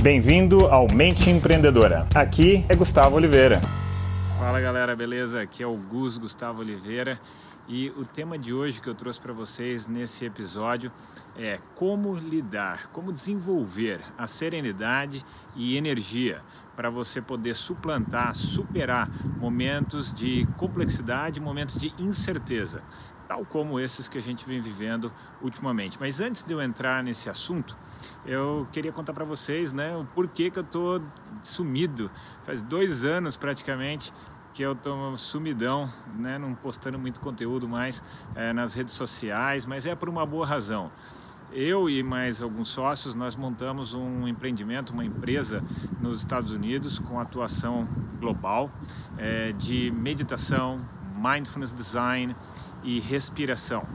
Bem-vindo ao Mente Empreendedora. Aqui é Gustavo Oliveira. Fala galera, beleza? Aqui é o Gus Gustavo Oliveira e o tema de hoje que eu trouxe para vocês nesse episódio é como lidar, como desenvolver a serenidade e energia para você poder suplantar, superar momentos de complexidade, momentos de incerteza, tal como esses que a gente vem vivendo ultimamente. Mas antes de eu entrar nesse assunto, eu queria contar para vocês, né, o porquê que eu tô sumido. Faz dois anos praticamente que eu tô sumidão, né, não postando muito conteúdo mais é, nas redes sociais, mas é por uma boa razão. Eu e mais alguns sócios, nós montamos um empreendimento, uma empresa nos Estados Unidos com atuação global é, de meditação, mindfulness design e respiração.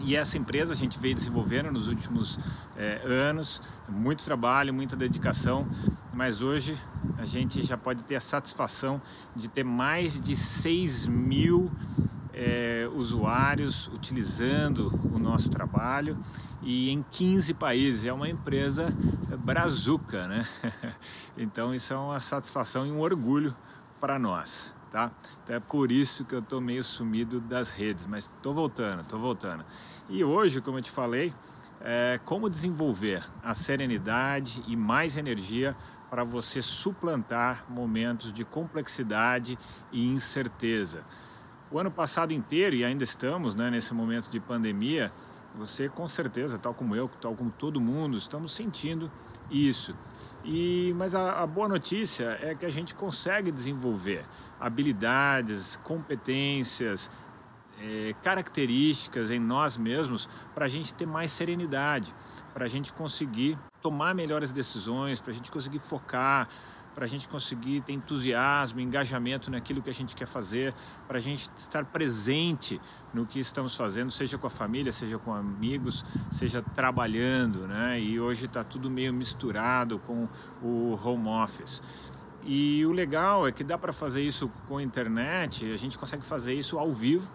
E essa empresa a gente veio desenvolvendo nos últimos é, anos, muito trabalho, muita dedicação, mas hoje a gente já pode ter a satisfação de ter mais de 6 mil é, usuários utilizando o nosso trabalho e em 15 países. É uma empresa brazuca, né? Então isso é uma satisfação e um orgulho para nós tá? Então é por isso que eu tô meio sumido das redes, mas tô voltando, tô voltando. E hoje, como eu te falei, é como desenvolver a serenidade e mais energia para você suplantar momentos de complexidade e incerteza. O ano passado inteiro, e ainda estamos né, nesse momento de pandemia, você com certeza, tal como eu, tal como todo mundo, estamos sentindo isso. E, mas a, a boa notícia é que a gente consegue desenvolver habilidades, competências, é, características em nós mesmos para a gente ter mais serenidade, para a gente conseguir tomar melhores decisões, para a gente conseguir focar, para a gente conseguir ter entusiasmo, engajamento naquilo que a gente quer fazer, para a gente estar presente no que estamos fazendo, seja com a família, seja com amigos, seja trabalhando, né? E hoje está tudo meio misturado com o home office. E o legal é que dá para fazer isso com a internet, a gente consegue fazer isso ao vivo,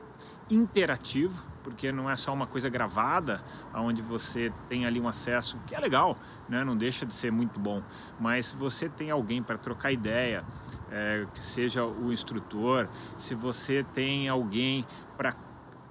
interativo, porque não é só uma coisa gravada, onde você tem ali um acesso que é legal, né? não deixa de ser muito bom, mas se você tem alguém para trocar ideia, é, que seja o instrutor, se você tem alguém para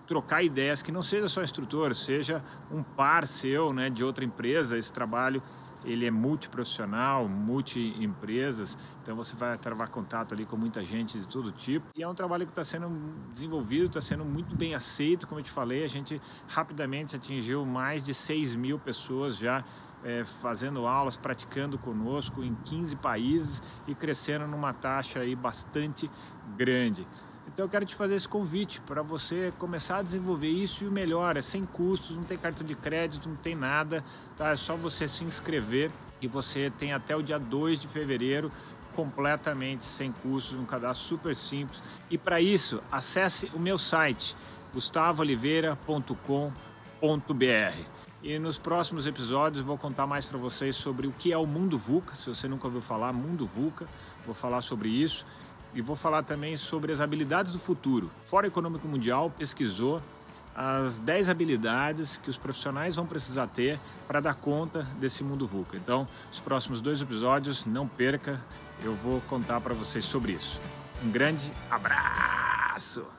trocar ideias que não seja só instrutor, seja um par seu né, de outra empresa, esse trabalho ele é multiprofissional, multi-empresas, então você vai travar contato ali com muita gente de todo tipo. E é um trabalho que está sendo desenvolvido, está sendo muito bem aceito, como eu te falei, a gente rapidamente atingiu mais de 6 mil pessoas já é, fazendo aulas, praticando conosco em 15 países e crescendo numa taxa aí bastante grande. Então eu quero te fazer esse convite para você começar a desenvolver isso e o melhor, é sem custos, não tem cartão de crédito, não tem nada, tá? É só você se inscrever e você tem até o dia 2 de fevereiro completamente sem custos, um cadastro super simples. E para isso, acesse o meu site gustavooliveira.com.br. E nos próximos episódios vou contar mais para vocês sobre o que é o mundo VUCA, se você nunca ouviu falar, mundo VUCA, vou falar sobre isso e vou falar também sobre as habilidades do futuro. O Fórum Econômico Mundial pesquisou as 10 habilidades que os profissionais vão precisar ter para dar conta desse mundo VUCA. Então, os próximos dois episódios, não perca, eu vou contar para vocês sobre isso. Um grande abraço!